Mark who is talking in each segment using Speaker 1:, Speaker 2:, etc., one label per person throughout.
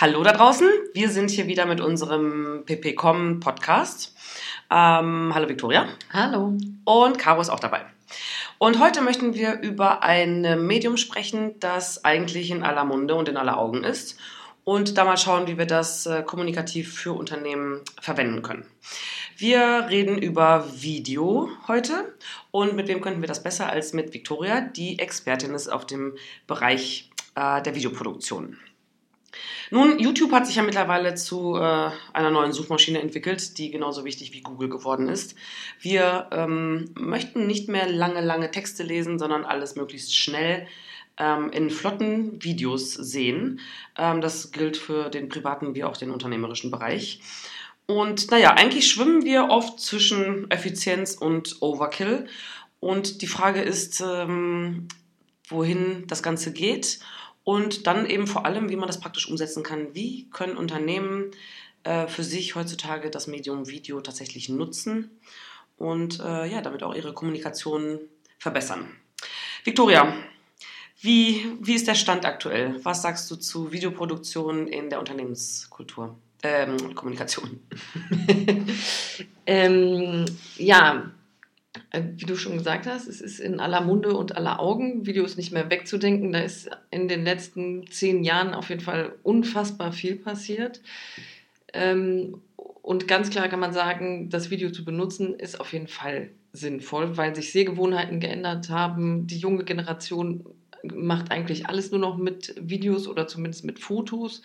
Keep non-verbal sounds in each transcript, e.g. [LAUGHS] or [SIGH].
Speaker 1: Hallo da draußen, wir sind hier wieder mit unserem PPCom Podcast. Ähm, hallo Victoria.
Speaker 2: Hallo.
Speaker 1: Und Caro ist auch dabei. Und heute möchten wir über ein Medium sprechen, das eigentlich in aller Munde und in aller Augen ist. Und da mal schauen, wie wir das äh, kommunikativ für Unternehmen verwenden können. Wir reden über Video heute. Und mit wem könnten wir das besser als mit Victoria, die Expertin ist auf dem Bereich äh, der Videoproduktion. Nun, YouTube hat sich ja mittlerweile zu äh, einer neuen Suchmaschine entwickelt, die genauso wichtig wie Google geworden ist. Wir ähm, möchten nicht mehr lange, lange Texte lesen, sondern alles möglichst schnell ähm, in flotten Videos sehen. Ähm, das gilt für den privaten wie auch den unternehmerischen Bereich. Und naja, eigentlich schwimmen wir oft zwischen Effizienz und Overkill. Und die Frage ist, ähm, wohin das Ganze geht und dann eben vor allem, wie man das praktisch umsetzen kann. Wie können Unternehmen äh, für sich heutzutage das Medium Video tatsächlich nutzen und äh, ja, damit auch ihre Kommunikation verbessern. Victoria, wie, wie ist der Stand aktuell? Was sagst du zu Videoproduktion in der Unternehmenskultur? Ähm, Kommunikation. [LAUGHS]
Speaker 2: ähm, ja, äh, wie du schon gesagt hast, es ist in aller Munde und aller Augen. Video ist nicht mehr wegzudenken. Da ist in den letzten zehn Jahren auf jeden Fall unfassbar viel passiert. Ähm, und ganz klar kann man sagen, das Video zu benutzen ist auf jeden Fall sinnvoll, weil sich Sehgewohnheiten geändert haben. Die junge Generation macht eigentlich alles nur noch mit Videos oder zumindest mit Fotos.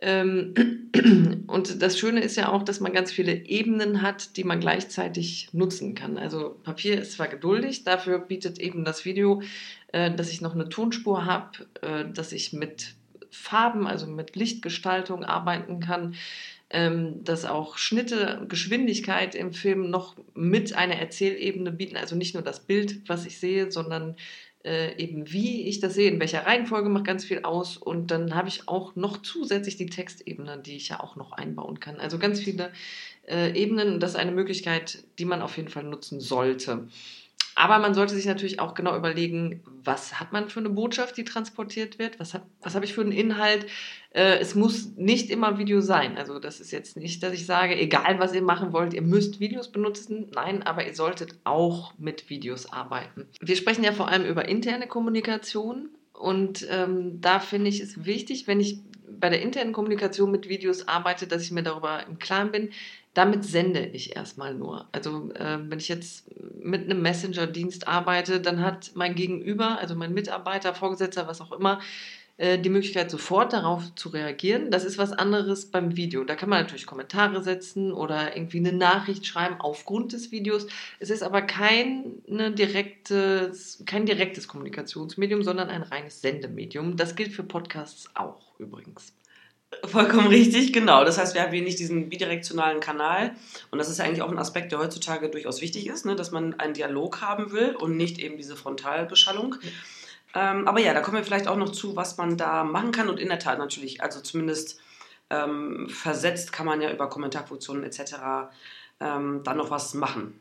Speaker 2: Ähm, [CLEARS THROAT] und das Schöne ist ja auch, dass man ganz viele Ebenen hat, die man gleichzeitig nutzen kann. Also Papier ist zwar geduldig, dafür bietet eben das Video, äh, dass ich noch eine Tonspur habe, äh, dass ich mit Farben, also mit Lichtgestaltung arbeiten kann, ähm, dass auch Schnitte, Geschwindigkeit im Film noch mit einer Erzählebene bieten. Also nicht nur das Bild, was ich sehe, sondern äh, eben wie ich das sehe, in welcher Reihenfolge macht ganz viel aus. Und dann habe ich auch noch zusätzlich die Textebene, die ich ja auch noch einbauen kann. Also ganz viele äh, Ebenen. Das ist eine Möglichkeit, die man auf jeden Fall nutzen sollte. Aber man sollte sich natürlich auch genau überlegen, was hat man für eine Botschaft, die transportiert wird? Was, was habe ich für einen Inhalt? Äh, es muss nicht immer Video sein. Also das ist jetzt nicht, dass ich sage, egal was ihr machen wollt, ihr müsst Videos benutzen. Nein, aber ihr solltet auch mit Videos arbeiten. Wir sprechen ja vor allem über interne Kommunikation. Und ähm, da finde ich es wichtig, wenn ich bei der internen Kommunikation mit Videos arbeite, dass ich mir darüber im Klaren bin, damit sende ich erstmal nur. Also äh, wenn ich jetzt mit einem Messenger-Dienst arbeite, dann hat mein Gegenüber, also mein Mitarbeiter, Vorgesetzter, was auch immer, äh, die Möglichkeit, sofort darauf zu reagieren. Das ist was anderes beim Video. Da kann man natürlich Kommentare setzen oder irgendwie eine Nachricht schreiben aufgrund des Videos. Es ist aber kein, eine direktes, kein direktes Kommunikationsmedium, sondern ein reines Sendemedium. Das gilt für Podcasts auch übrigens.
Speaker 1: Vollkommen richtig, genau. Das heißt, wir haben hier nicht diesen bidirektionalen Kanal. Und das ist ja eigentlich auch ein Aspekt, der heutzutage durchaus wichtig ist, ne? dass man einen Dialog haben will und nicht eben diese Frontalbeschallung. Ja. Ähm, aber ja, da kommen wir vielleicht auch noch zu, was man da machen kann. Und in der Tat natürlich, also zumindest ähm, versetzt kann man ja über Kommentarfunktionen etc. Ähm, dann noch was machen.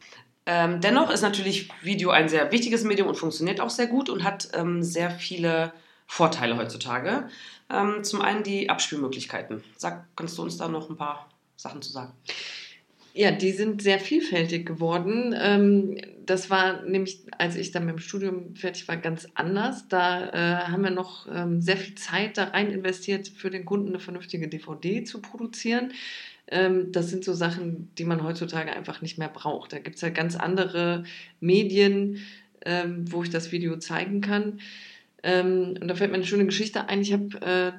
Speaker 1: Ähm, dennoch ist natürlich Video ein sehr wichtiges Medium und funktioniert auch sehr gut und hat ähm, sehr viele Vorteile heutzutage. Ähm, zum einen die Abspielmöglichkeiten. Sag, kannst du uns da noch ein paar Sachen zu sagen?
Speaker 2: Ja, die sind sehr vielfältig geworden. Ähm, das war nämlich, als ich dann mit dem Studium fertig war, ganz anders. Da äh, haben wir noch ähm, sehr viel Zeit da rein investiert, für den Kunden eine vernünftige DVD zu produzieren. Ähm, das sind so Sachen, die man heutzutage einfach nicht mehr braucht. Da gibt es ja ganz andere Medien, wo ich das Video zeigen kann. Ähm, und da fällt mir eine schöne Geschichte ein. Ich habe, äh,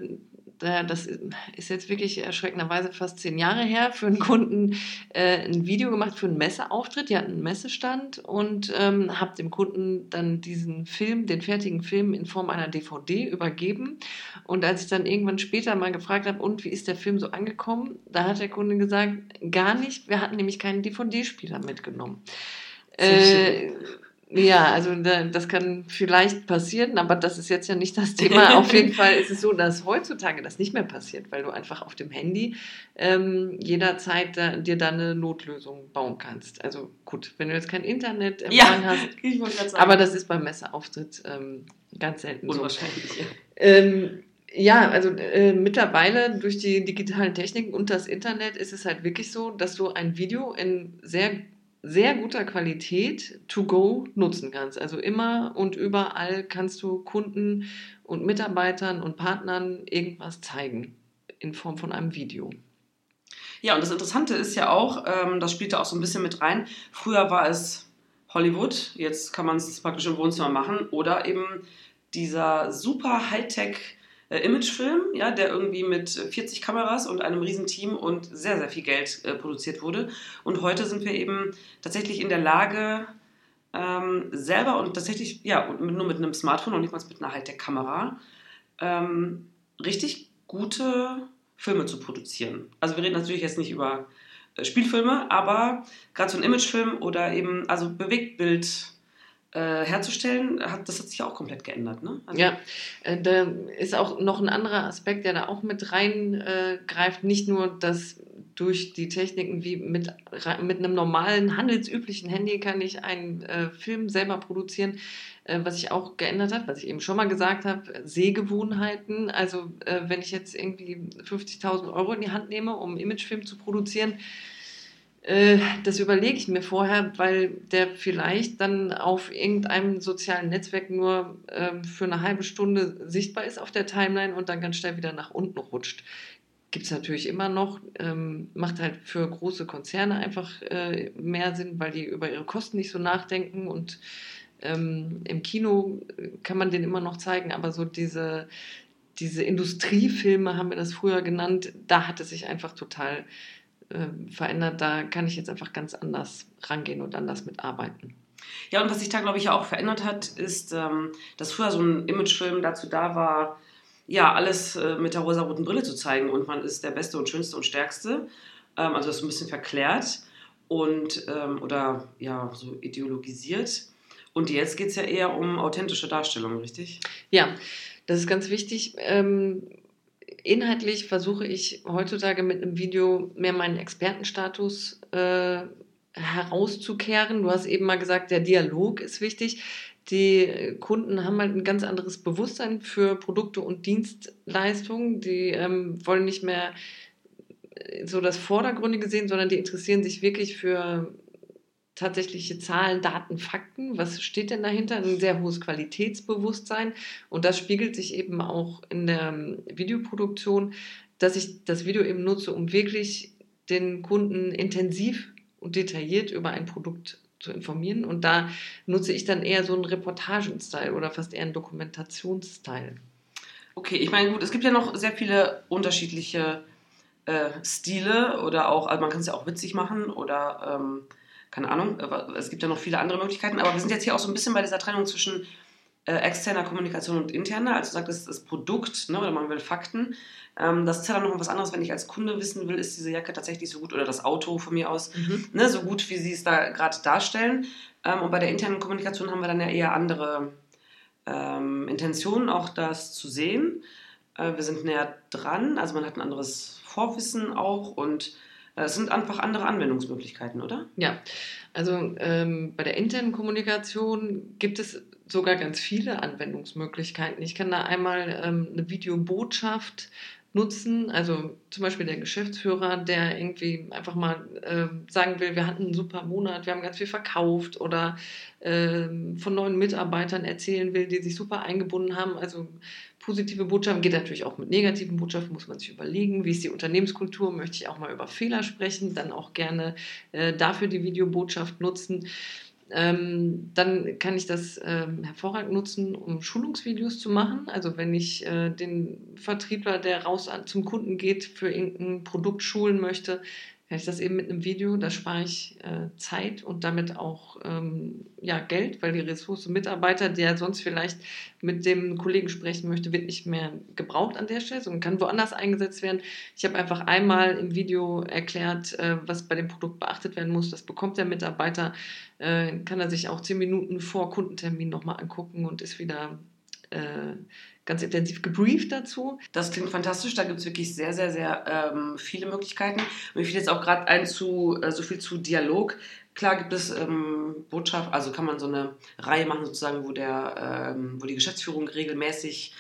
Speaker 2: das ist jetzt wirklich erschreckenderweise fast zehn Jahre her, für einen Kunden äh, ein Video gemacht für einen Messeauftritt. Die hatten einen Messestand und ähm, habe dem Kunden dann diesen Film, den fertigen Film in Form einer DVD übergeben. Und als ich dann irgendwann später mal gefragt habe, und wie ist der Film so angekommen, da hat der Kunde gesagt, gar nicht. Wir hatten nämlich keinen DVD-Spieler mitgenommen. Äh, Ja, also das kann vielleicht passieren, aber das ist jetzt ja nicht das Thema. Auf [LAUGHS] jeden Fall ist es so, dass heutzutage das nicht mehr passiert, weil du einfach auf dem Handy ähm, jederzeit da, dir da eine Notlösung bauen kannst. Also gut, wenn du jetzt kein Internet ja, hast, [LAUGHS] aber das ist beim Messeauftritt ähm, ganz selten
Speaker 1: Unwahrscheinlich,
Speaker 2: so. Ja. Ähm, ja, also äh, mittlerweile durch die digitalen Techniken und das Internet ist es halt wirklich so, dass du ein Video in sehr sehr guter Qualität to go nutzen kannst. Also immer und überall kannst du Kunden und Mitarbeitern und Partnern irgendwas zeigen in Form von einem Video.
Speaker 1: Ja, und das Interessante ist ja auch, ähm, das spielt da auch so ein bisschen mit rein. Früher war es Hollywood, jetzt kann man es praktisch im Wohnzimmer machen oder eben dieser super Hightech äh, Imagefilm, ja, der irgendwie mit 40 Kameras und einem riesen Team und sehr, sehr viel Geld äh, produziert wurde. Und heute sind wir eben tatsächlich in der Lage, ähm, selber und tatsächlich, ja, nur mit einem Smartphone und nicht mal mit einer Hightech-Kamera, ähm, richtig gute Filme zu produzieren. Also wir reden natürlich jetzt nicht über äh, Spielfilme, aber gerade so ein Imagefilm oder eben, also Bewegtbild, äh, herzustellen, hat, das hat sich auch komplett geändert. Ne?
Speaker 2: Also ja, äh, da ist auch noch ein anderer Aspekt, der da auch mit reingreift. Äh, Nicht nur, dass durch die Techniken wie mit, mit einem normalen, handelsüblichen Handy kann ich einen äh, Film selber produzieren. Äh, was sich auch geändert hat, was ich eben schon mal gesagt habe, Sehgewohnheiten. Also äh, wenn ich jetzt irgendwie 50.000 Euro in die Hand nehme, um einen Imagefilm zu produzieren, äh, das überlege ich mir vorher, weil der vielleicht dann auf irgendeinem sozialen Netzwerk nur ähm, für eine halbe Stunde sichtbar ist auf der Timeline und dann ganz schnell wieder nach unten rutscht. Gibt es natürlich immer noch, ähm, macht halt für große Konzerne einfach äh, mehr Sinn, weil die über ihre Kosten nicht so nachdenken und ähm, im Kino kann man den immer noch zeigen, aber so diese, diese Industriefilme haben wir das früher genannt, da hat es sich einfach total äh, verändert. Da kann ich jetzt einfach ganz anders rangehen und anders mitarbeiten.
Speaker 1: Ja, und was sich da, glaube ich, auch verändert hat, ist, ähm, dass früher so ein Imagefilm dazu da war, ja, alles äh, mit der rosa-roten Brille zu zeigen und man ist der Beste und Schönste und Stärkste. Ähm, also das ist ein bisschen verklärt und ähm, oder ja, so ideologisiert. Und jetzt geht es ja eher um authentische Darstellung, richtig?
Speaker 2: Ja, das ist ganz wichtig. Ähm, inhaltlich versuche ich heutzutage mit einem Video mehr meinen Expertenstatus äh, herauszukehren. Du hast eben mal gesagt, der Dialog ist wichtig. Die Kunden haben halt ein ganz anderes Bewusstsein für Produkte und Dienstleistungen. Die ähm, wollen nicht mehr so das Vordergründige sehen, sondern die interessieren sich wirklich für tatsächliche Zahlen, Daten, Fakten. Was steht denn dahinter? Ein sehr hohes Qualitätsbewusstsein. Und das spiegelt sich eben auch in der ähm, Videoproduktion, dass ich das Video eben nutze, um wirklich den Kunden intensiv und detailliert über ein Produkt zu informieren. Und da nutze ich dann eher so einen Reportagen-Style oder fast eher einen Dokumentations-Style.
Speaker 1: Okay, ich meine, gut, es gibt ja noch sehr viele unterschiedliche äh, Stile oder auch, also man kann es ja auch witzig machen oder ähm, keine Ahnung, es gibt ja noch viele andere Möglichkeiten, aber wir sind jetzt hier auch so ein bisschen bei dieser Trennung zwischen äh, externer Kommunikation und interner. Also sagt, das ist das Produkt, ne, oder man will Fakten. Ähm, das ist ja dann noch was anderes, wenn ich als Kunde wissen will, ist diese Jacke tatsächlich so gut oder das Auto von mir aus mhm. ne, so gut, wie sie es da gerade darstellen. Ähm, und bei der internen Kommunikation haben wir dann ja eher andere ähm, Intentionen, auch das zu sehen. Äh, wir sind näher dran, also man hat ein anderes Vorwissen auch und es sind einfach andere Anwendungsmöglichkeiten, oder?
Speaker 2: Ja, also ähm, bei der internen Kommunikation gibt es sogar ganz viele Anwendungsmöglichkeiten. Ich kann da einmal ähm, eine Videobotschaft nutzen, also zum Beispiel der Geschäftsführer, der irgendwie einfach mal äh, sagen will, wir hatten einen super Monat, wir haben ganz viel verkauft oder äh, von neuen Mitarbeitern erzählen will, die sich super eingebunden haben. Also positive Botschaften, geht natürlich auch mit negativen Botschaften, muss man sich überlegen, wie ist die Unternehmenskultur, möchte ich auch mal über Fehler sprechen, dann auch gerne äh, dafür die Videobotschaft nutzen. Ähm, dann kann ich das ähm, hervorragend nutzen, um Schulungsvideos zu machen. Also wenn ich äh, den Vertriebler, der raus zum Kunden geht, für irgendein Produkt schulen möchte, kann ich das eben mit einem Video, da spare ich äh, Zeit und damit auch ähm, ja, Geld, weil die Ressource Mitarbeiter, der sonst vielleicht mit dem Kollegen sprechen möchte, wird nicht mehr gebraucht an der Stelle, sondern kann woanders eingesetzt werden. Ich habe einfach einmal im Video erklärt, äh, was bei dem Produkt beachtet werden muss. Das bekommt der Mitarbeiter, äh, kann er sich auch zehn Minuten vor Kundentermin nochmal angucken und ist wieder äh, ganz intensiv gebrieft dazu.
Speaker 1: Das klingt fantastisch. Da gibt es wirklich sehr, sehr, sehr ähm, viele Möglichkeiten. Mir fiel jetzt auch gerade ein zu äh, so viel zu Dialog. Klar gibt es ähm, Botschaft, also kann man so eine Reihe machen, sozusagen, wo, der, ähm, wo die Geschäftsführung regelmäßig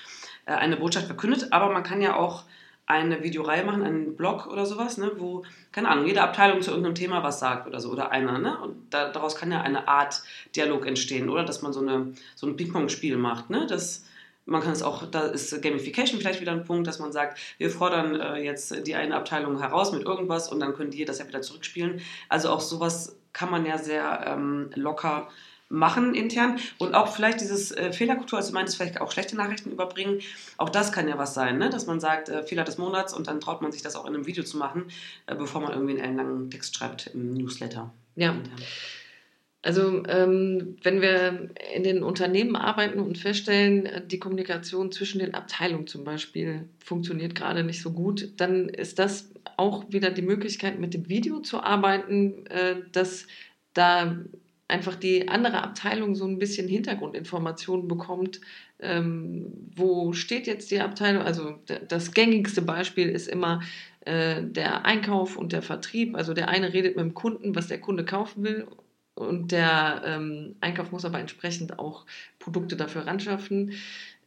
Speaker 1: äh, eine Botschaft verkündet. Aber man kann ja auch eine Videoreihe machen, einen Blog oder sowas, ne, wo, keine Ahnung, jede Abteilung zu irgendeinem Thema was sagt oder so, oder einer, ne? Und da, daraus kann ja eine Art Dialog entstehen, oder? Dass man so, eine, so ein Ping-Pong-Spiel macht, ne? Das, man kann es auch, da ist Gamification vielleicht wieder ein Punkt, dass man sagt, wir fordern äh, jetzt die eine Abteilung heraus mit irgendwas und dann können die das ja wieder zurückspielen. Also auch sowas kann man ja sehr ähm, locker machen intern und auch vielleicht dieses äh, Fehlerkultur, also du meintest vielleicht auch schlechte Nachrichten überbringen, auch das kann ja was sein, ne? dass man sagt, äh, Fehler des Monats und dann traut man sich das auch in einem Video zu machen, äh, bevor man irgendwie einen langen Text schreibt im Newsletter.
Speaker 2: Ja. Intern. Also ähm, wenn wir in den Unternehmen arbeiten und feststellen, äh, die Kommunikation zwischen den Abteilungen zum Beispiel funktioniert gerade nicht so gut, dann ist das auch wieder die Möglichkeit, mit dem Video zu arbeiten, äh, dass da einfach die andere Abteilung so ein bisschen Hintergrundinformationen bekommt. Ähm, wo steht jetzt die Abteilung? Also das gängigste Beispiel ist immer äh, der Einkauf und der Vertrieb. Also der eine redet mit dem Kunden, was der Kunde kaufen will und der ähm, Einkauf muss aber entsprechend auch Produkte dafür ranschaffen.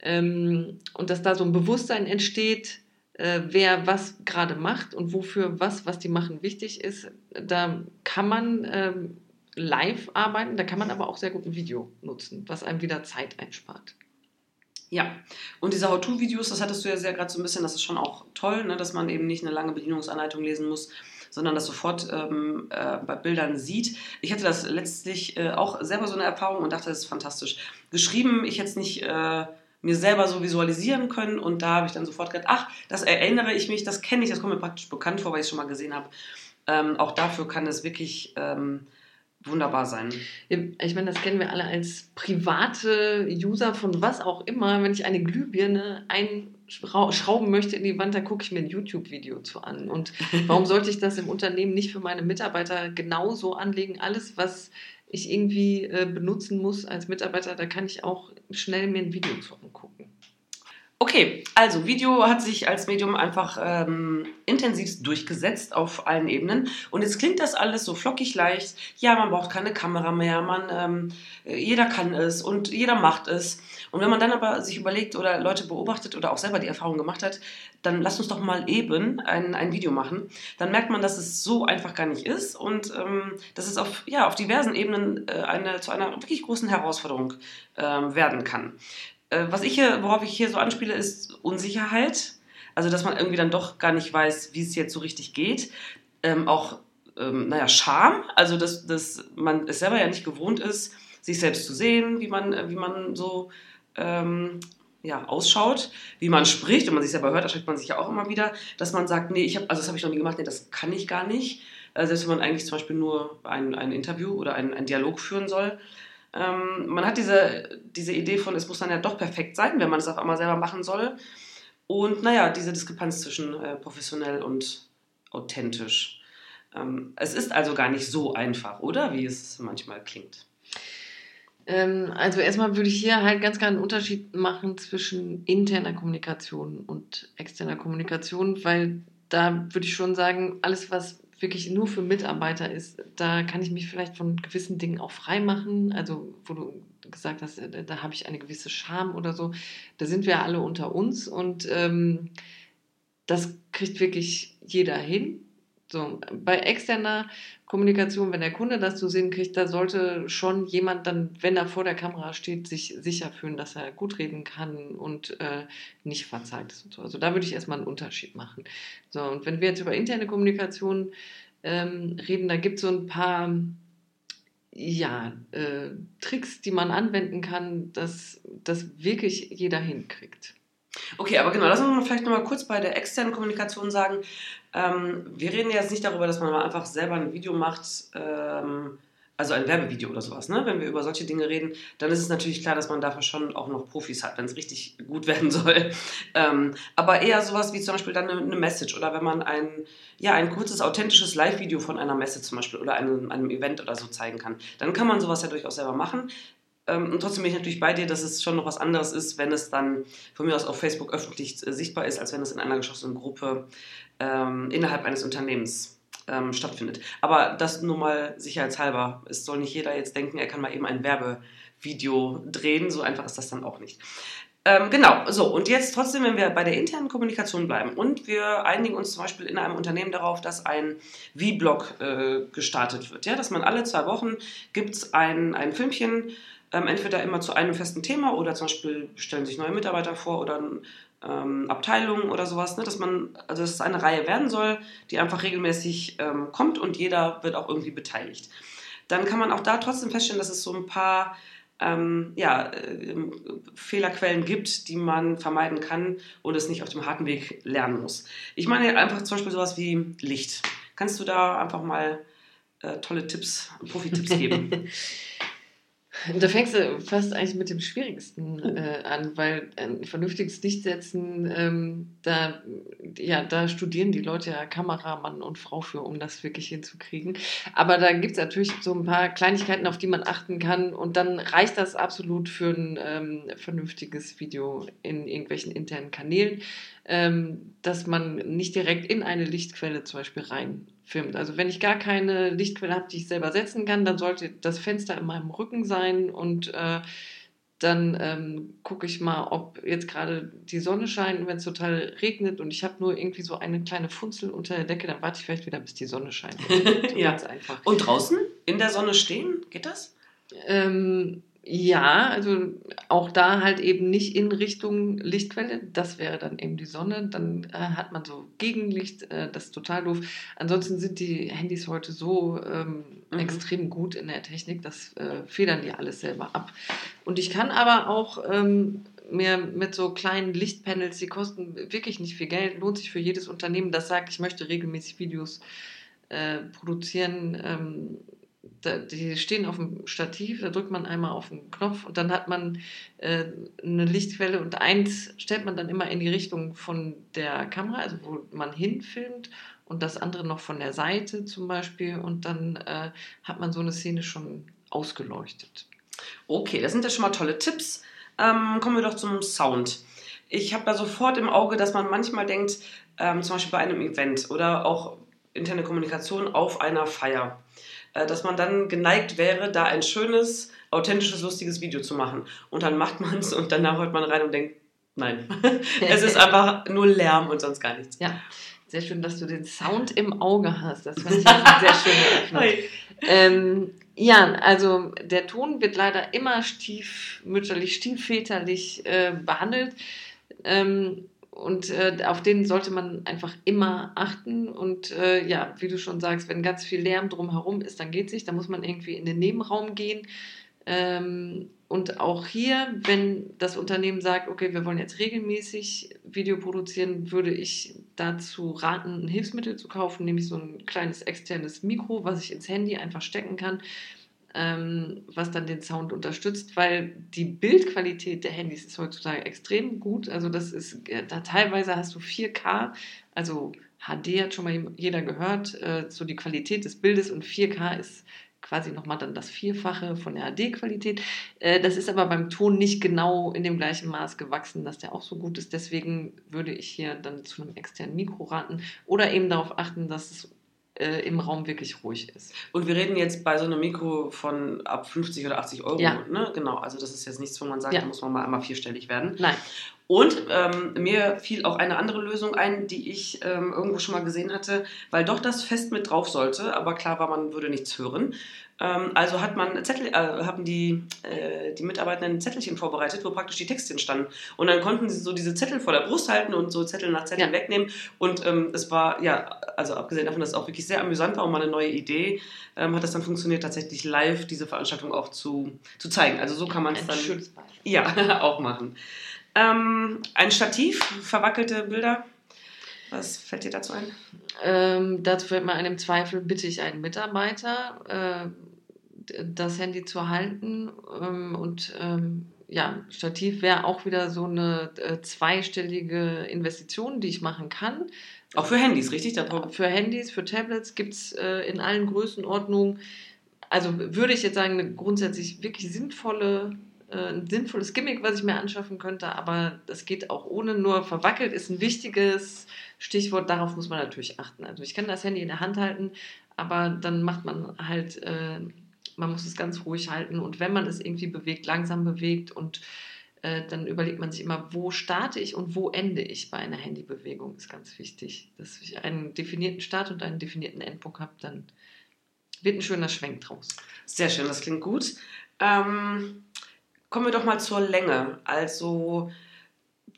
Speaker 2: Ähm, und dass da so ein Bewusstsein entsteht, äh, wer was gerade macht und wofür was, was die machen, wichtig ist. Da kann man ähm, live arbeiten, da kann man aber auch sehr gut ein Video nutzen, was einem wieder Zeit einspart.
Speaker 1: Ja, und diese How-To-Videos, das hattest du ja sehr gerade so ein bisschen, das ist schon auch toll, ne, dass man eben nicht eine lange Bedienungsanleitung lesen muss, sondern das sofort ähm, äh, bei Bildern sieht. Ich hatte das letztlich äh, auch selber so eine Erfahrung und dachte, das ist fantastisch. Geschrieben, ich jetzt nicht äh, mir selber so visualisieren können und da habe ich dann sofort gedacht, ach, das erinnere ich mich, das kenne ich, das kommt mir praktisch bekannt vor, weil ich es schon mal gesehen habe. Ähm, auch dafür kann es wirklich ähm, wunderbar sein.
Speaker 2: Ich meine, das kennen wir alle als private User von was auch immer. Wenn ich eine Glühbirne einschrauben möchte in die Wand, dann gucke ich mir ein YouTube-Video zu an. Und warum sollte ich das im Unternehmen nicht für meine Mitarbeiter genauso anlegen? Alles, was ich irgendwie äh, benutzen muss als Mitarbeiter, da kann ich auch schnell mir ein Video zu angucken.
Speaker 1: Okay, also Video hat sich als Medium einfach ähm, intensivst durchgesetzt auf allen Ebenen. Und jetzt klingt das alles so flockig leicht. Ja, man braucht keine Kamera mehr, man, ähm, jeder kann es und jeder macht es. Und wenn man dann aber sich überlegt oder Leute beobachtet oder auch selber die Erfahrung gemacht hat, dann lasst uns doch mal eben ein, ein Video machen. Dann merkt man, dass es so einfach gar nicht ist und ähm, dass es auf, ja, auf diversen Ebenen äh, eine, zu einer wirklich großen Herausforderung ähm, werden kann. Äh, was ich hier, worauf ich hier so anspiele, ist Unsicherheit. Also, dass man irgendwie dann doch gar nicht weiß, wie es jetzt so richtig geht. Ähm, auch, ähm, naja, Scham. Also, dass, dass man es selber ja nicht gewohnt ist, sich selbst zu sehen, wie man, äh, wie man so ähm, ja, ausschaut, wie man spricht. Wenn man sich selber hört, erschreckt man sich ja auch immer wieder, dass man sagt, nee, ich habe, also das habe ich noch nie gemacht, nee, das kann ich gar nicht. Äh, selbst wenn man eigentlich zum Beispiel nur ein, ein Interview oder ein, ein Dialog führen soll, ähm, man hat diese, diese Idee von, es muss dann ja doch perfekt sein, wenn man es auf einmal selber machen soll. Und naja, diese Diskrepanz zwischen äh, professionell und authentisch. Ähm, es ist also gar nicht so einfach, oder? Wie es manchmal klingt.
Speaker 2: Ähm, also erstmal würde ich hier halt ganz klar einen Unterschied machen zwischen interner Kommunikation und externer Kommunikation, weil da würde ich schon sagen, alles, was wirklich nur für Mitarbeiter ist, da kann ich mich vielleicht von gewissen Dingen auch frei machen. Also, wo du gesagt hast, äh, da habe ich eine gewisse Scham oder so. Da sind wir alle unter uns und ähm, das kriegt wirklich jeder hin. So, bei externer Kommunikation, wenn der Kunde das zu sehen kriegt, da sollte schon jemand dann, wenn er vor der Kamera steht, sich sicher fühlen, dass er gut reden kann und äh, nicht verzagt ist. Und so. Also da würde ich erstmal einen Unterschied machen. So, und wenn wir jetzt über interne Kommunikation ähm, reden, da gibt es so ein paar ja, äh, Tricks, die man anwenden kann, dass das wirklich jeder hinkriegt.
Speaker 1: Okay, aber genau, lass uns vielleicht nochmal kurz bei der externen Kommunikation sagen. Ähm, wir reden jetzt nicht darüber, dass man mal einfach selber ein Video macht, ähm, also ein Werbevideo oder sowas. Ne? Wenn wir über solche Dinge reden, dann ist es natürlich klar, dass man dafür schon auch noch Profis hat, wenn es richtig gut werden soll. [LAUGHS] Ähm, aber eher sowas wie zum Beispiel dann eine, eine, Message oder wenn man ein, ja, ein kurzes, authentisches Live-Video von einer Messe zum Beispiel oder einem, einem Event oder so zeigen kann, dann kann man sowas ja durchaus selber machen. Ähm, und trotzdem bin ich natürlich bei dir, dass es schon noch was anderes ist, wenn es dann von mir aus auf Facebook öffentlich äh, sichtbar ist, als wenn es in einer geschlossenen Gruppe ähm, innerhalb eines Unternehmens ähm, stattfindet. Aber das nur mal sicherheitshalber. Es soll nicht jeder jetzt denken, er kann mal eben ein Werbevideo drehen. So einfach ist das dann auch nicht. Ähm, genau, so und jetzt trotzdem, wenn wir bei der internen Kommunikation bleiben und wir einigen uns zum Beispiel in einem Unternehmen darauf, dass ein V-Blog äh, gestartet wird, ja, dass man alle zwei Wochen gibt es ein, ein Filmchen, ähm, entweder immer zu einem festen Thema oder zum Beispiel stellen sich neue Mitarbeiter vor oder ähm, Abteilungen oder sowas, ne? dass man, also dass es eine Reihe werden soll, die einfach regelmäßig ähm, kommt und jeder wird auch irgendwie beteiligt. Dann kann man auch da trotzdem feststellen, dass es so ein paar ähm, ja, äh, Fehlerquellen gibt, die man vermeiden kann und es nicht auf dem harten Weg lernen muss. Ich meine einfach zum Beispiel sowas wie Licht. Kannst du da einfach mal äh, tolle Tipps, Profi-Tipps geben? [LAUGHS]
Speaker 2: Da fängst du fast eigentlich mit dem Schwierigsten äh, an, weil ein vernünftiges Licht setzen, ähm, da, ja, da studieren die Leute ja Kameramann und Frau für, um das wirklich hinzukriegen. Aber da gibt es natürlich so ein paar Kleinigkeiten, auf die man achten kann und dann reicht das absolut für ein ähm, vernünftiges Video in irgendwelchen internen Kanälen, ähm, dass man nicht direkt in eine Lichtquelle zum Beispiel rein filmt. Also wenn ich gar keine Lichtquelle habe, die ich selber setzen kann, dann sollte das Fenster in meinem Rücken sein und äh, dann ähm, gucke ich mal, ob jetzt gerade die Sonne scheint. Wenn es total regnet und ich habe nur irgendwie so eine kleine Funzel unter der Decke, dann warte ich vielleicht wieder, bis die Sonne scheint. [LAUGHS]
Speaker 1: ja. einfach. Und draußen in der Sonne stehen, geht das?
Speaker 2: Ähm, ja, also auch da halt eben nicht in Richtung Lichtquelle. Das wäre dann eben die Sonne. Dann äh, hat man so Gegenlicht. Äh, das ist total doof. Ansonsten sind die Handys heute so ähm, mhm. extrem gut in der Technik, das äh, federn die alles selber ab. Und ich kann aber auch ähm, mir mit so kleinen Lichtpanels, die kosten wirklich nicht viel Geld, lohnt sich für jedes Unternehmen, das sagt, ich möchte regelmäßig Videos äh, produzieren. Ähm, da, die stehen auf dem Stativ, da drückt man einmal auf den Knopf und dann hat man äh, eine Lichtquelle und eins stellt man dann immer in die Richtung von der Kamera, also wo man hinfilmt und das andere noch von der Seite zum Beispiel und dann äh, hat man so eine Szene schon ausgeleuchtet.
Speaker 1: Okay, das sind ja schon mal tolle Tipps. Ähm, kommen wir doch zum Sound. Ich habe da sofort im Auge, dass man manchmal denkt, ähm, zum Beispiel bei einem Event oder auch interne Kommunikation auf einer Feier dass man dann geneigt wäre, da ein schönes, authentisches, lustiges Video zu machen. Und dann macht man es und danach hört man rein und denkt, nein, [LAUGHS] es ist einfach nur Lärm und sonst gar nichts.
Speaker 2: Ja, sehr schön, dass du den Sound im Auge hast. Das fand ich eine sehr schöne Eröffnung. ähm, ja, also der Ton wird leider immer stiefmütterlich, stiefväterlich äh, behandelt. Ähm, und äh, auf den sollte man einfach immer achten. Und äh, ja, wie du schon sagst, wenn ganz viel Lärm drumherum ist, dann geht es nicht. Da muss man irgendwie in den Nebenraum gehen. Ähm, und auch hier, wenn das Unternehmen sagt, okay, wir wollen jetzt regelmäßig Video produzieren, würde ich dazu raten, ein Hilfsmittel zu kaufen, nämlich so ein kleines externes Mikro, was ich ins Handy einfach stecken kann ähm, was dann den Sound unterstützt, weil die Bildqualität der Handys ist heutzutage extrem gut. Also das ist, äh, da teilweise hast du 4K, also HD hat schon mal jeder gehört, äh, so die Qualität des Bildes und 4K ist quasi nochmal dann das Vierfache von der HD-Qualität. Äh, das ist aber beim Ton nicht genau in dem gleichen Maß gewachsen, dass der auch so gut ist. Deswegen würde ich hier dann zu einem externen Mikro raten oder eben darauf achten, dass es äh, im Raum wirklich ruhig ist.
Speaker 1: Und wir reden jetzt bei so einem Mikro von ab 50 oder 80 Euro, ja. ne? Genau, also das ist jetzt nichts, wo man sagt, ja. da muss man mal einmal vierstellig werden.
Speaker 2: Nein.
Speaker 1: Und ähm, mir fiel auch eine andere Lösung ein, die ich ähm, irgendwo schon mal gesehen hatte, weil doch das fest mit drauf sollte, aber klar war, man würde nichts hören. Ähm, also hat man Zettel, äh, haben die, äh, die Mitarbeitenden Zettelchen vorbereitet, wo praktisch die Texte standen. Und dann konnten sie so diese Zettel vor der Brust halten und so Zettel nach Zettel ja. wegnehmen. Und ähm, es war, ja, also abgesehen davon, dass es auch wirklich sehr amüsant war und mal eine neue Idee, ähm, hat es dann funktioniert, tatsächlich live diese Veranstaltung auch zu, zu zeigen. Also so kann man es dann ja, [LAUGHS] auch machen. Ähm, ein Stativ, verwackelte Bilder. Was fällt dir dazu ein?
Speaker 2: Ähm, dazu fällt mir ein, im Zweifel bitte ich einen Mitarbeiter, äh, das Handy zu halten. Ähm, und ähm, ja, Stativ wäre auch wieder so eine äh, zweistellige Investition, die ich machen kann.
Speaker 1: Auch für Handys, richtig?
Speaker 2: für Handys, für Tablets gibt es äh, in allen Größenordnungen. Also würde ich jetzt sagen, eine grundsätzlich wirklich sinnvolle äh, ein sinnvolles Gimmick, was ich mir anschaffen könnte, aber das geht auch ohne. Nur verwackelt ist ein wichtiges Stichwort, darauf muss man natürlich achten. Also ich kann das Handy in der Hand halten, aber dann macht man halt, man muss es ganz ruhig halten und wenn man es irgendwie bewegt, langsam bewegt und äh, dann überlegt man sich immer, wo starte ich und wo ende ich bei einer Handybewegung, ist ganz wichtig. Dass ich einen definierten Start und einen definierten Endpunkt habe, dann wird ein schöner Schwenk draus.
Speaker 1: Sehr schön, das klingt gut. Ähm, kommen wir doch mal zur Länge. Also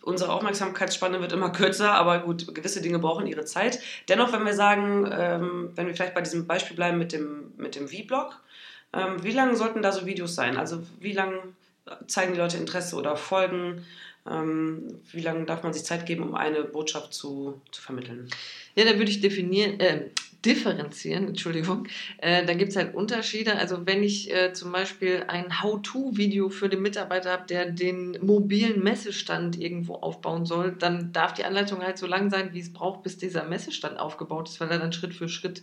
Speaker 1: unsere Aufmerksamkeitsspanne wird immer [LAUGHS] kürzer, aber gut, gewisse Dinge brauchen ihre Zeit. Dennoch, wenn wir sagen, ähm, wenn wir vielleicht bei diesem Beispiel bleiben mit dem, mit dem V-Blog, ähm, wie lange sollten da so Videos sein? Also wie lange zeigen die Leute Interesse oder folgen? Ähm, wie lange darf man sich Zeit geben, um eine Botschaft zu, zu vermitteln?
Speaker 2: Ja, da würde ich definieren, äh, differenzieren, [LAUGHS] Entschuldigung. Äh, da gibt es halt Unterschiede. Also wenn ich äh, zum Beispiel ein How-To-Video für den Mitarbeiter habe, der den mobilen Messestand irgendwo aufbauen soll, dann darf die Anleitung halt so lang sein, wie es braucht, bis dieser Messestand aufgebaut ist, weil er dann Schritt für Schritt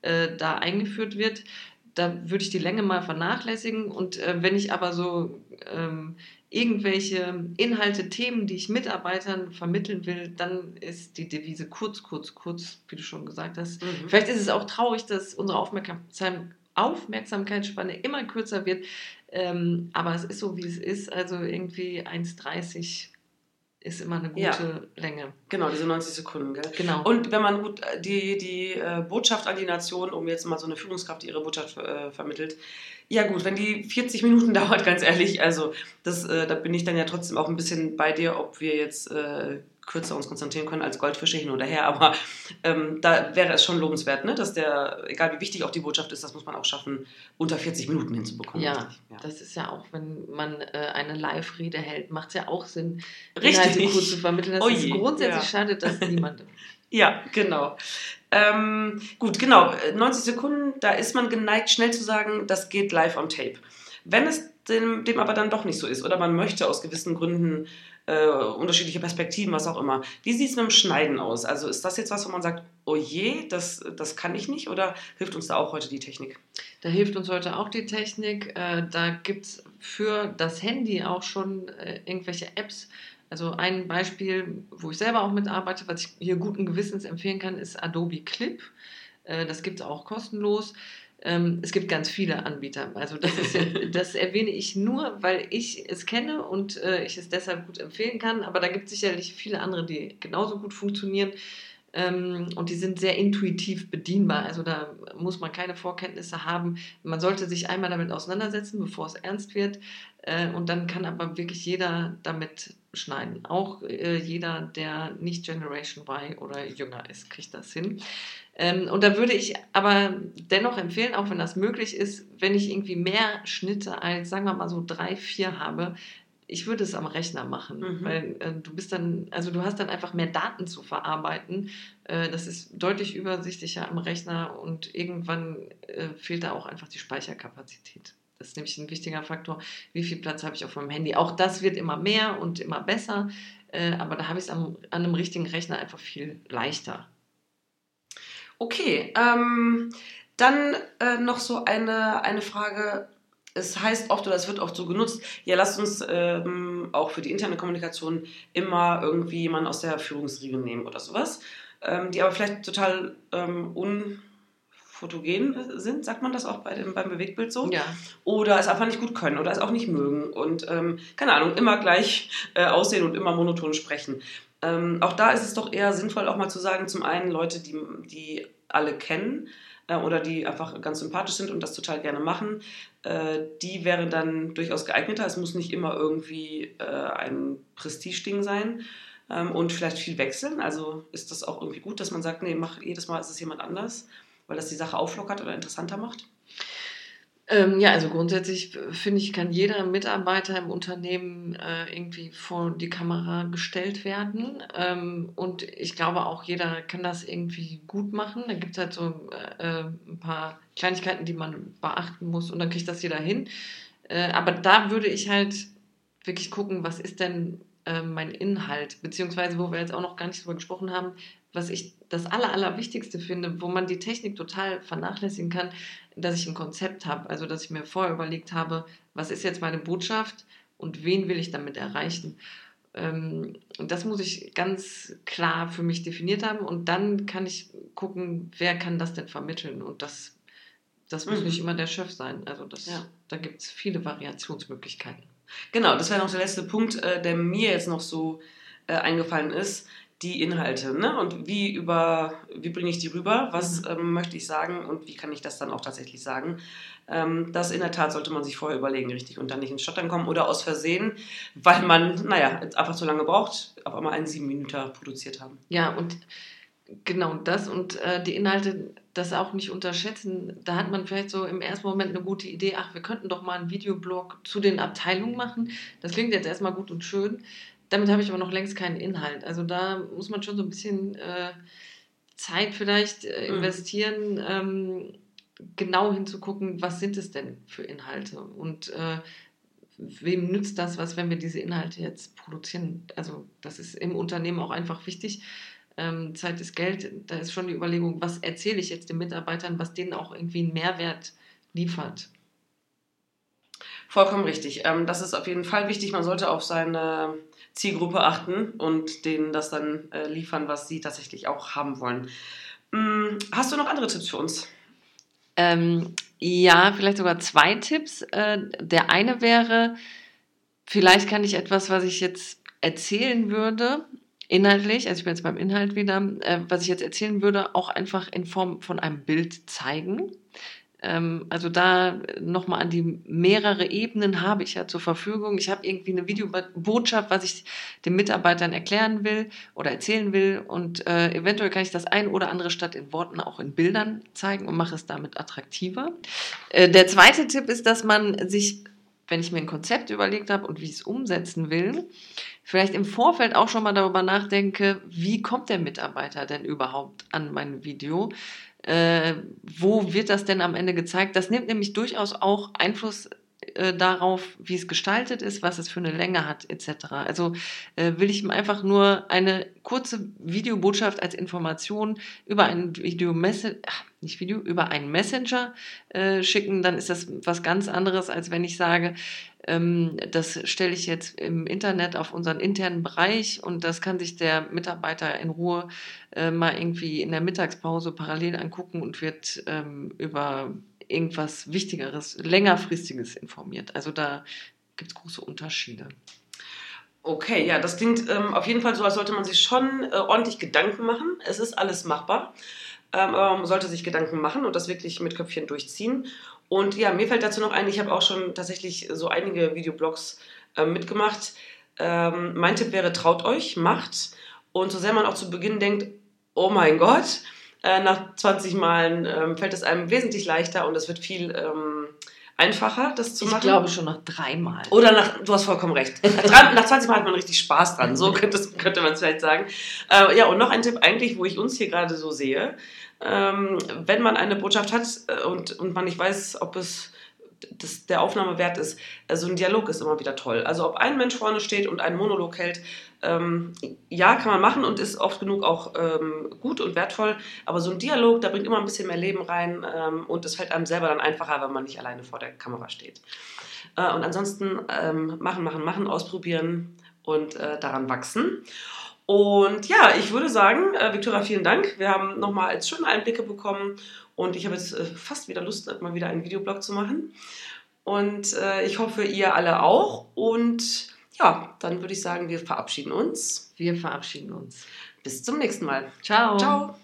Speaker 2: äh, da eingeführt wird da würde ich die Länge mal vernachlässigen. Und äh, wenn ich aber so ähm, irgendwelche Inhalte, Themen, die ich Mitarbeitern vermitteln will, dann ist die Devise kurz, kurz, kurz, wie du schon gesagt hast. Mhm. Vielleicht ist es auch traurig, dass unsere Aufmerksam Aufmerksamkeitsspanne immer kürzer wird. Ähm, aber es ist so, wie es ist. Also irgendwie 1,30 ist immer eine gute ja. Länge.
Speaker 1: Genau, diese 90 Sekunden, gell?
Speaker 2: Genau.
Speaker 1: Und wenn man gut äh, die, die äh, Botschaft an die Nation, um jetzt mal so eine Führungskraft, die ihre Botschaft äh, vermittelt, ja gut, wenn die 40 Minuten [LAUGHS] dauert, ganz ehrlich, also das, äh, da bin ich dann ja trotzdem auch ein bisschen bei dir, ob wir jetzt äh, kürzer uns konzentrieren können als Goldfische hin oder her. Aber ähm, da wäre es schon lobenswert, ne? dass der, egal wie wichtig auch die Botschaft ist, das muss man auch schaffen, unter 40 Minuten hinzubekommen.
Speaker 2: Ja, ja. das ist ja auch, wenn man äh, eine Live-Rede hält, macht es ja auch Sinn, Richtig. Kurz zu vermitteln. Das oh ist grundsätzlich ja. schade, dass niemand.
Speaker 1: ja, genau. Ähm, gut, genau. 90 Sekunden, da ist man geneigt, schnell zu sagen, das geht live on tape. Wenn es dem, dem aber dann doch nicht so ist oder man möchte aus gewissen Gründen äh, unterschiedliche Perspektiven, was auch immer. Wie sieht es mit dem Schneiden aus? Also ist das jetzt was, wo man sagt, oh je, das, das kann ich nicht oder hilft uns da auch heute die Technik?
Speaker 2: Da hilft uns heute auch die Technik. Äh, da gibt es für das Handy auch schon äh, irgendwelche Apps. Also ein Beispiel, wo ich selber auch mitarbeite, was ich hier guten Gewissens empfehlen kann, ist Adobe Clip. Das gibt es auch kostenlos. Ähm, es gibt ganz viele Anbieter. Also das, ist, [LAUGHS] das erwähne ich nur, weil ich es kenne und äh, ich es deshalb gut empfehlen kann. Aber da gibt es sicherlich viele andere, die genauso gut funktionieren. Ähm, und die sind sehr intuitiv bedienbar. Also da muss man keine Vorkenntnisse haben. Man sollte sich einmal damit auseinandersetzen, bevor es ernst wird. Äh, und dann kann aber wirklich jeder damit schneiden. Auch äh, jeder, der nicht Generation Y oder jünger ist, kriegt das hin. Ähm, und da würde ich aber dennoch empfehlen, auch wenn das möglich ist, wenn ich irgendwie mehr Schnitte als, sagen wir mal so drei, vier habe, ich würde es am Rechner machen, mhm. weil äh, du bist dann, also du hast dann einfach mehr Daten zu verarbeiten. Äh, das ist deutlich übersichtlicher am Rechner und irgendwann äh, fehlt da auch einfach die Speicherkapazität. Das ist nämlich ein wichtiger Faktor. Wie viel Platz habe ich auf meinem Handy? Auch das wird immer mehr und immer besser, äh, aber da habe ich es an einem richtigen Rechner einfach viel leichter.
Speaker 1: Okay, ähm, dann äh, noch so eine, eine Frage. Es heißt oft oder es wird oft so genutzt, ja, lasst uns ähm, auch für die interne Kommunikation immer irgendwie jemanden aus der Führungsriege nehmen oder sowas, ähm, die aber vielleicht total ähm, unfotogen sind, sagt man das auch bei dem, beim Bewegtbild so?
Speaker 2: Ja.
Speaker 1: Oder es einfach nicht gut können oder es auch nicht mögen und, ähm, keine Ahnung, immer gleich äh, aussehen und immer monoton sprechen. Ähm, auch da ist es doch eher sinnvoll, auch mal zu sagen, zum einen Leute, die, die alle kennen äh, oder die einfach ganz sympathisch sind und das total gerne machen, äh, die wären dann durchaus geeigneter. Es muss nicht immer irgendwie äh, ein Prestigeding sein ähm, und vielleicht viel wechseln. Also ist das auch irgendwie gut, dass man sagt, nee, mach jedes Mal ist es jemand anders, weil das die Sache auflockert oder interessanter macht?
Speaker 2: Ähm, ja, also grundsätzlich finde ich, kann jeder Mitarbeiter im Unternehmen äh, irgendwie vor die Kamera gestellt werden. Ähm, und ich glaube auch, jeder kann das irgendwie gut machen. Da gibt es halt so äh, ein paar Kleinigkeiten, die man beachten muss und dann kriegt das jeder hin. Äh, aber da würde ich halt wirklich gucken, was ist denn äh, mein Inhalt, beziehungsweise wo wir jetzt auch noch gar nicht drüber gesprochen haben, was ich das Aller, Allerwichtigste finde, wo man die Technik total vernachlässigen kann, dass ich ein Konzept habe. Also, dass ich mir vorher überlegt habe, was ist jetzt meine Botschaft und wen will ich damit erreichen. Ähm, und das muss ich ganz klar für mich definiert haben. Und dann kann ich gucken, wer kann das denn vermitteln. Und das, das muss mhm. nicht immer der Chef sein. Also, das, ja. da gibt es viele Variationsmöglichkeiten.
Speaker 1: Genau, das wäre noch der letzte Punkt, äh, der mir jetzt noch so äh, eingefallen ist die Inhalte ne? und wie über wie bringe ich die rüber, was mhm. ähm, möchte ich sagen und wie kann ich das dann auch tatsächlich sagen. Ähm, das in der Tat sollte man sich vorher überlegen, richtig, und dann nicht ins Stottern kommen oder aus Versehen, weil man, naja, einfach zu lange braucht, auf einmal einen sieben Minuten produziert haben.
Speaker 2: Ja, und genau das und äh, die Inhalte, das auch nicht unterschätzen. Da hat man vielleicht so im ersten Moment eine gute Idee, ach, wir könnten doch mal einen Videoblog zu den Abteilungen machen. Das klingt jetzt erstmal gut und schön. Damit habe ich aber noch längst keinen Inhalt. Also da muss man schon so ein bisschen äh, Zeit vielleicht äh, mhm. investieren, mhm. ähm, genau hinzugucken, was sind es denn für Inhalte und äh, wem nützt das was, wenn wir diese Inhalte jetzt produzieren. Also das ist im Unternehmen auch einfach wichtig. Ähm, Zeit ist Geld. Da ist schon die Überlegung, was erzähle ich jetzt den Mitarbeitern, was denen auch irgendwie einen Mehrwert liefert.
Speaker 1: Vollkommen richtig. Ähm, das ist auf jeden Fall wichtig. Man sollte auf seine Zielgruppe achten und denen das dann äh, liefern, was sie tatsächlich auch haben wollen. Hm, hast du noch andere Tipps für uns?
Speaker 2: Ähm, ja, vielleicht sogar zwei Tipps. Äh, der eine wäre, vielleicht kann ich etwas, was ich jetzt erzählen würde, inhaltlich, also ich bin jetzt beim Inhalt wieder, äh, was ich jetzt erzählen würde, auch einfach in Form von einem Bild zeigen. Ähm, also da nochmal an die mehrere Ebenen habe ich ja zur Verfügung. Ich habe irgendwie eine Videobotschaft, was ich den Mitarbeitern erklären will oder erzählen will und äh, eventuell kann ich das ein oder andere statt in Worten auch in Bildern zeigen und mache es damit attraktiver. Äh, der zweite Tipp ist, dass man sich, wenn ich mir ein Konzept überlegt habe und wie ich es umsetzen will, vielleicht im Vorfeld auch schon mal darüber nachdenke, wie kommt der Mitarbeiter denn überhaupt an mein Video? Äh, wo wird das denn am Ende gezeigt? Das nimmt nämlich durchaus auch Einfluss äh, darauf, wie es gestaltet ist, was es für eine Länge hat, etc. Also äh, will ich ihm einfach nur eine kurze Videobotschaft als Information über ein Video nicht Video, über einen Messenger äh, schicken, dann ist das was ganz anderes, als wenn ich sage, ähm, das stelle ich jetzt im Internet auf unseren internen Bereich und das kann sich der Mitarbeiter in Ruhe äh, mal irgendwie in der Mittagspause parallel angucken und wird ähm, über irgendwas Wichtigeres, längerfristiges informiert. Also da gibt es große Unterschiede.
Speaker 1: Okay, ja, das klingt ähm, auf jeden Fall so, als sollte man sich schon äh, ordentlich Gedanken machen. Es ist alles machbar, ähm, aber man sollte sich Gedanken machen und das wirklich mit Köpfchen durchziehen. Und ja, mir fällt dazu noch ein, ich habe auch schon tatsächlich so einige Videoblogs äh, mitgemacht. Ähm, mein Tipp wäre, traut euch, macht. Und so sehr man auch zu Beginn denkt, oh mein Gott, äh, nach 20 Malen ähm, fällt es einem wesentlich leichter und es wird viel ähm, einfacher, das zu
Speaker 2: ich
Speaker 1: machen.
Speaker 2: Ich glaube schon nach dreimal.
Speaker 1: Oder nach, du hast vollkommen recht. [LAUGHS] nach, nach 20 Mal hat man richtig Spaß dran, so könnte, könnte man es vielleicht sagen. Äh, ja, und noch ein Tipp eigentlich, wo ich uns hier gerade so sehe. Ähm, wenn man eine Botschaft hat äh, und, und man nicht weiß, ob es das der Aufnahme wert ist. Also ein Dialog ist immer wieder toll. Also ob ein Mensch vorne steht und einen Monolog hält, ähm, ja, kann man machen und ist oft genug auch ähm, gut und wertvoll. Aber so ein Dialog, da bringt immer ein bisschen mehr Leben rein ähm, und es fällt einem selber dann einfacher, wenn man nicht alleine vor der Kamera steht. Äh, und ansonsten ähm, machen, machen, machen, ausprobieren und äh, daran wachsen. Und ja, ich würde sagen, äh, Viktoria, vielen Dank. Wir haben nochmal als schöne Einblicke bekommen und ich habe jetzt äh, fast wieder Lust, mal wieder einen Videoblog zu machen. Und äh, ich hoffe, ihr alle auch. Und ja, dann würde ich sagen, wir verabschieden uns.
Speaker 2: Wir verabschieden uns.
Speaker 1: Bis zum nächsten Mal.
Speaker 2: Ciao.
Speaker 1: Ciao.